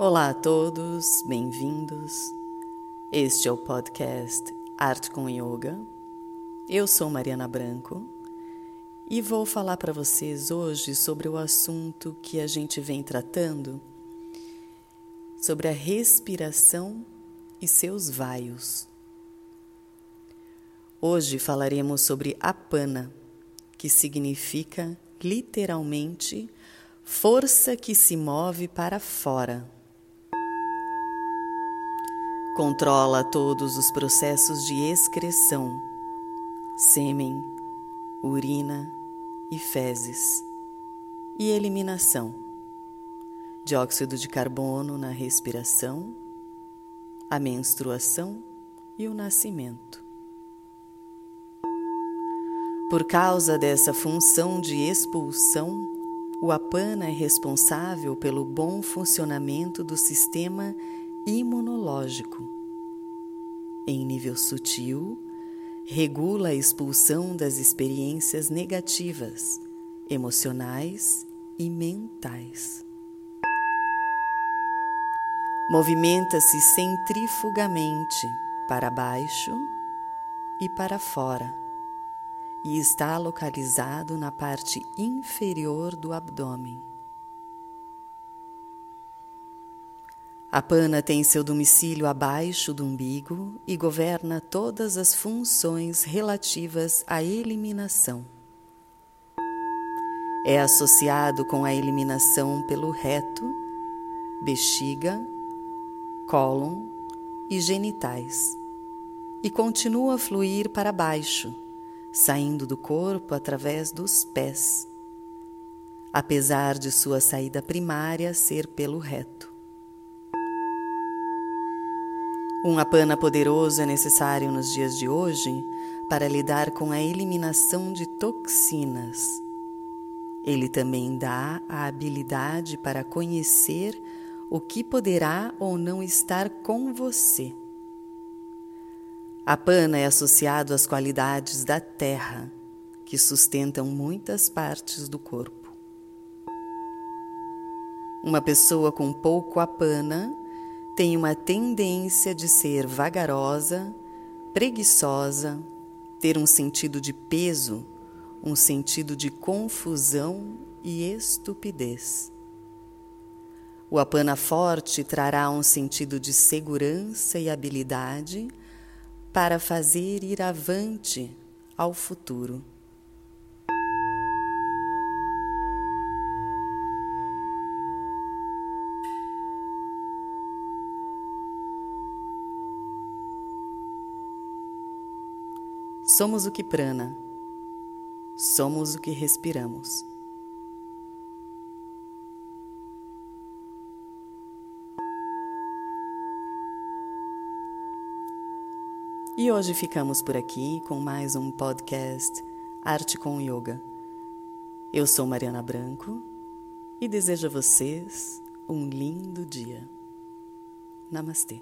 Olá a todos, bem-vindos. Este é o podcast Arte com Yoga. Eu sou Mariana Branco e vou falar para vocês hoje sobre o assunto que a gente vem tratando sobre a respiração e seus vaios. Hoje falaremos sobre apana, que significa literalmente força que se move para fora. Controla todos os processos de excreção, sêmen, urina e fezes, e eliminação, dióxido de carbono na respiração, a menstruação e o nascimento. Por causa dessa função de expulsão, o apana é responsável pelo bom funcionamento do sistema imunológico. Em nível sutil, regula a expulsão das experiências negativas, emocionais e mentais. Movimenta-se centrifugamente para baixo e para fora e está localizado na parte inferior do abdômen. A pana tem seu domicílio abaixo do umbigo e governa todas as funções relativas à eliminação. É associado com a eliminação pelo reto, bexiga, cólon e genitais, e continua a fluir para baixo, saindo do corpo através dos pés, apesar de sua saída primária ser pelo reto. Um apana poderoso é necessário nos dias de hoje para lidar com a eliminação de toxinas. Ele também dá a habilidade para conhecer o que poderá ou não estar com você. A pana é associado às qualidades da terra, que sustentam muitas partes do corpo. Uma pessoa com pouco apana tem uma tendência de ser vagarosa, preguiçosa, ter um sentido de peso, um sentido de confusão e estupidez. O apana forte trará um sentido de segurança e habilidade para fazer ir avante ao futuro. Somos o que prana, somos o que respiramos. E hoje ficamos por aqui com mais um podcast Arte com Yoga. Eu sou Mariana Branco e desejo a vocês um lindo dia. Namastê.